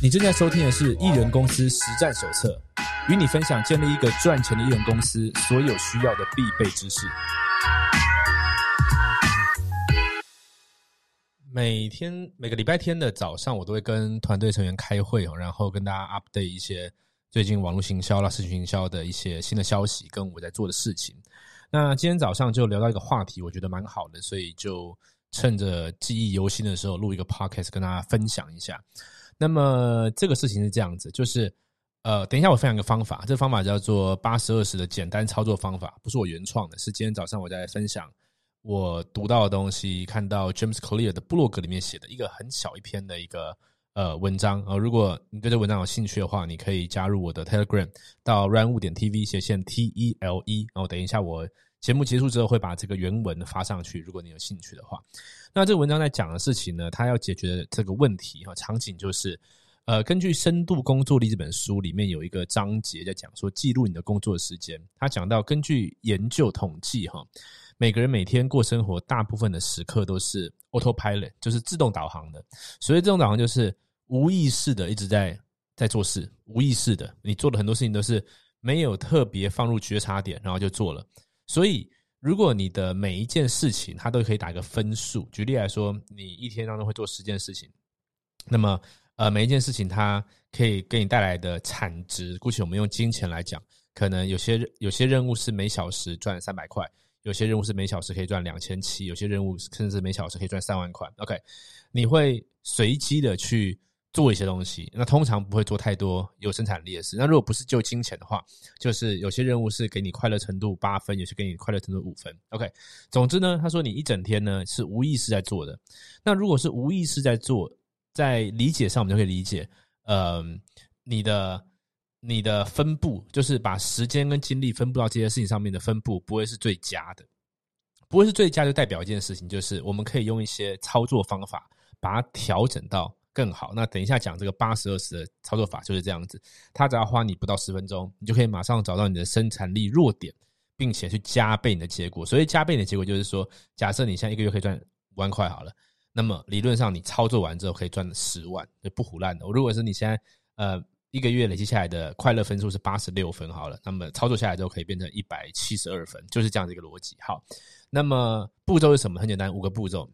你正在收听的是《艺人公司实战手册》，与你分享建立一个赚钱的艺人公司所有需要的必备知识。每天每个礼拜天的早上，我都会跟团队成员开会哦，然后跟大家 update 一些最近网络行销啦、社群行销的一些新的消息，跟我在做的事情。那今天早上就聊到一个话题，我觉得蛮好的，所以就趁着记忆犹新的时候，录一个 podcast 跟大家分享一下。那么这个事情是这样子，就是呃，等一下我分享一个方法，这个方法叫做八十二十的简单操作方法，不是我原创的，是今天早上我在分享我读到的东西，看到 James Clear 的部落格里面写的一个很小一篇的一个呃文章啊。如果你对这文章有兴趣的话，你可以加入我的 Telegram 到 run 五点 TV 斜线 T E L E，然后等一下我节目结束之后会把这个原文发上去，如果你有兴趣的话。那这个文章在讲的事情呢，它要解决的这个问题哈，场景就是，呃，根据《深度工作力》这本书里面有一个章节在讲说，记录你的工作时间。他讲到，根据研究统计哈，每个人每天过生活大部分的时刻都是 autopilot，就是自动导航的。所以，自动导航就是无意识的一直在在做事，无意识的，你做的很多事情都是没有特别放入觉察点，然后就做了。所以。如果你的每一件事情，它都可以打一个分数。举例来说，你一天当中会做十件事情，那么呃，每一件事情它可以给你带来的产值，估计我们用金钱来讲，可能有些有些任务是每小时赚三百块，有些任务是每小时可以赚两千七，有些任务甚至每小时可以赚三万块。OK，你会随机的去。做一些东西，那通常不会做太多有生产力的事。那如果不是就金钱的话，就是有些任务是给你快乐程度八分，有些给你快乐程度五分。OK，总之呢，他说你一整天呢是无意识在做的。那如果是无意识在做，在理解上我们就可以理解，呃，你的你的分布就是把时间跟精力分布到这些事情上面的分布不会是最佳的，不会是最佳，就代表一件事情，就是我们可以用一些操作方法把它调整到。更好。那等一下讲这个八十二十的操作法就是这样子，它只要花你不到十分钟，你就可以马上找到你的生产力弱点，并且去加倍你的结果。所以加倍你的结果就是说，假设你现在一个月可以赚五万块好了，那么理论上你操作完之后可以赚十万，就不胡乱的。如果是你现在呃一个月累积下来的快乐分数是八十六分好了，那么操作下来之后可以变成一百七十二分，就是这样的一个逻辑。好，那么步骤是什么？很简单，五个步骤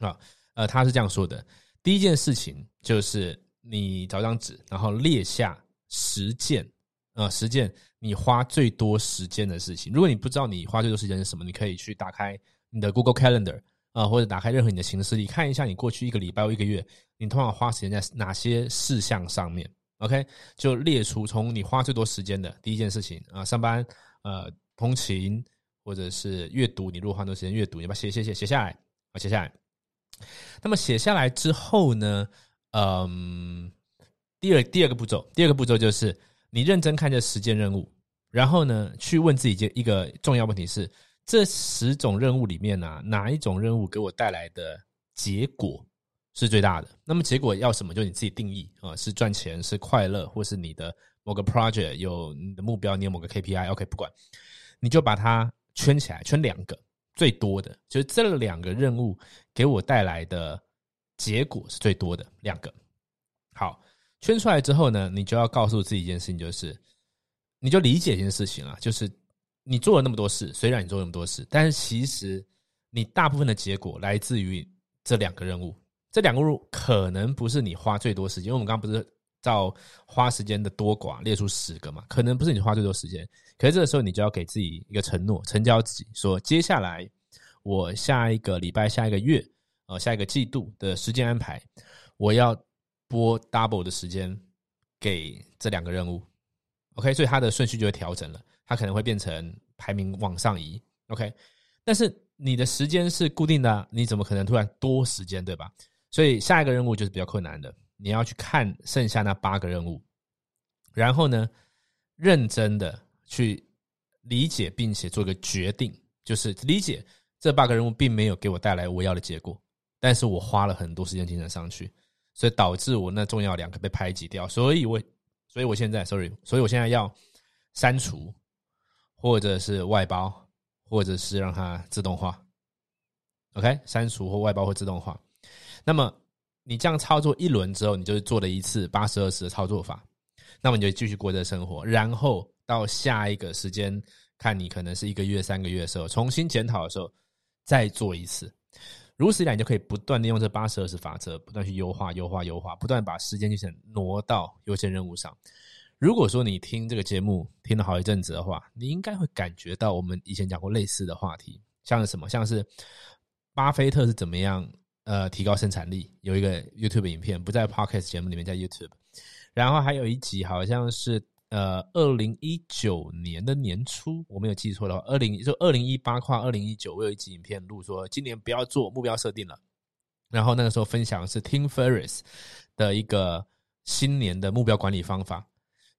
啊。呃，他是这样说的。第一件事情就是你找张纸，然后列下十件啊，十件你花最多时间的事情。如果你不知道你花最多时间是什么，你可以去打开你的 Google Calendar 啊，或者打开任何你的行事历，看一下你过去一个礼拜或一个月，你通常花时间在哪些事项上面。OK，就列出从你花最多时间的第一件事情啊，上班、呃，通勤或者是阅读，你如果花很多时间阅读，你把写写写写下来啊，写下来。那么写下来之后呢？嗯，第二第二个步骤，第二个步骤就是你认真看这十件任务，然后呢，去问自己一个重要问题是：这十种任务里面呢，哪一种任务给我带来的结果是最大的？那么结果要什么？就你自己定义啊，是赚钱，是快乐，或是你的某个 project 有你的目标，你有某个 KPI，OK，不管，你就把它圈起来，圈两个。最多的就是这两个任务给我带来的结果是最多的两个。好，圈出来之后呢，你就要告诉自己一件事情，就是你就理解一件事情啊，就是你做了那么多事，虽然你做那么多事，但是其实你大部分的结果来自于这两个任务。这两个任务可能不是你花最多时间，因为我们刚不是照花时间的多寡列出十个嘛，可能不是你花最多时间。可是这个时候，你就要给自己一个承诺，成交自己说，接下来我下一个礼拜、下一个月、呃，下一个季度的时间安排，我要拨 double 的时间给这两个任务。OK，所以它的顺序就会调整了，它可能会变成排名往上移。OK，但是你的时间是固定的，你怎么可能突然多时间，对吧？所以下一个任务就是比较困难的，你要去看剩下那八个任务，然后呢，认真的。去理解并且做个决定，就是理解这八个任务并没有给我带来我要的结果，但是我花了很多时间精神上去，所以导致我那重要两个被排挤掉，所以我所以我现在，sorry，所以我现在要删除，或者是外包，或者是让它自动化，OK，删除或外包或自动化。那么你这样操作一轮之后，你就是做了一次八十二十的操作法，那么你就继续过这生活，然后到下一个时间，看你可能是一个月、三个月的时候，重新检讨的时候再做一次。如此一来，你就可以不断的用这八十二十法则，不断去优化、优化、优化，不断把时间去挪到优先任务上。如果说你听这个节目听了好一阵子的话，你应该会感觉到我们以前讲过类似的话题，像是什么，像是巴菲特是怎么样呃提高生产力，有一个 YouTube 影片，不在 Podcast 节目里面，在 YouTube。然后还有一集好像是呃二零一九年的年初，我没有记错的话，二零就二零一八跨二零一九，我有一集影片录说今年不要做目标设定了。然后那个时候分享的是 Tim Ferris 的一个新年的目标管理方法。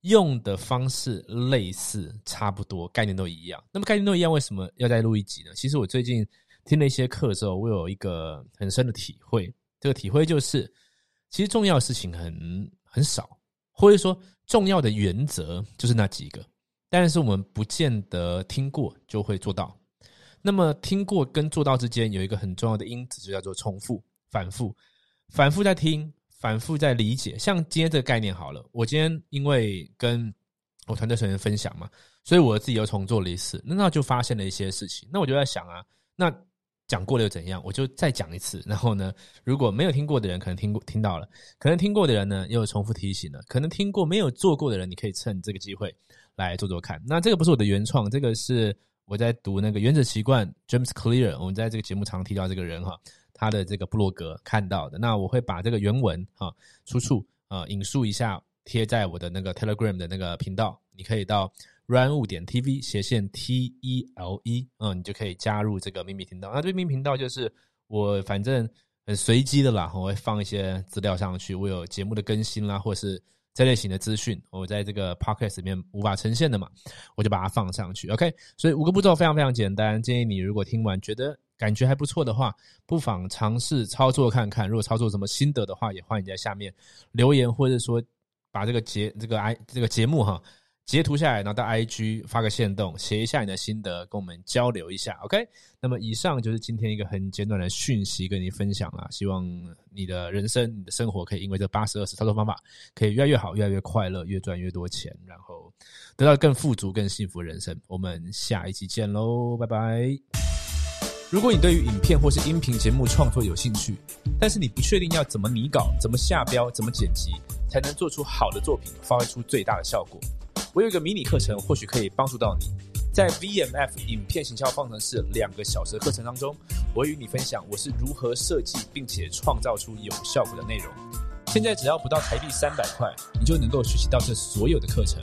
用的方式类似，差不多，概念都一样。那么概念都一样，为什么要再录一集呢？其实我最近听了一些课之后，我有一个很深的体会。这个体会就是，其实重要的事情很很少，或者说重要的原则就是那几个，但是我们不见得听过就会做到。那么听过跟做到之间有一个很重要的因子，就叫做重复、反复、反复在听。反复在理解，像今天这个概念好了，我今天因为跟我团队成员分享嘛，所以我自己又重做了一次，那就发现了一些事情。那我就在想啊，那讲过了又怎样？我就再讲一次。然后呢，如果没有听过的人，可能听过听到了；可能听过的人呢，又重复提醒了；可能听过没有做过的人，你可以趁这个机会来做做看。那这个不是我的原创，这个是我在读那个《原子习惯》James Clear，我们在这个节目常提到这个人哈。他的这个部落格看到的，那我会把这个原文哈出处啊引述一下，贴在我的那个 Telegram 的那个频道，你可以到 run 五点 TV 斜线 T E L E，嗯，你就可以加入这个秘密频道。那这秘密频道就是我反正很随机的啦，我会放一些资料上去，我有节目的更新啦，或是这类型的资讯，我在这个 Podcast 里面无法呈现的嘛，我就把它放上去。OK，所以五个步骤非常非常简单，建议你如果听完觉得。感觉还不错的话，不妨尝试操作看看。如果操作什么心得的话，也欢迎在下面留言，或者说把这个节这个 i 这个节目哈截图下来，然后到 IG 发个线动，写一下你的心得，跟我们交流一下。OK，那么以上就是今天一个很简短的讯息跟你分享啦。希望你的人生、你的生活可以因为这八十二十操作方法，可以越来越好，越来越快乐，越赚越多钱，然后得到更富足、更幸福的人生。我们下一期见喽，拜拜。如果你对于影片或是音频节目创作有兴趣，但是你不确定要怎么拟稿、怎么下标、怎么剪辑，才能做出好的作品，发挥出最大的效果，我有一个迷你课程，或许可以帮助到你。在 VMF 影片行销方程式两个小时的课程当中，我与你分享我是如何设计并且创造出有效果的内容。现在只要不到台币三百块，你就能够学习到这所有的课程。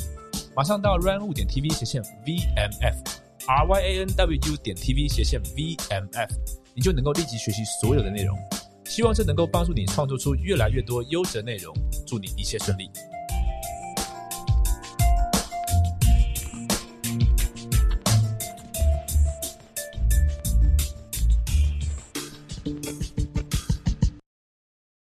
马上到 run 物点 TV 斜线 VMF，R Y A N W U 点 t v 斜线 v m f，你就能够立即学习所有的内容。希望这能够帮助你创作出越来越多优质内容。祝你一切顺利。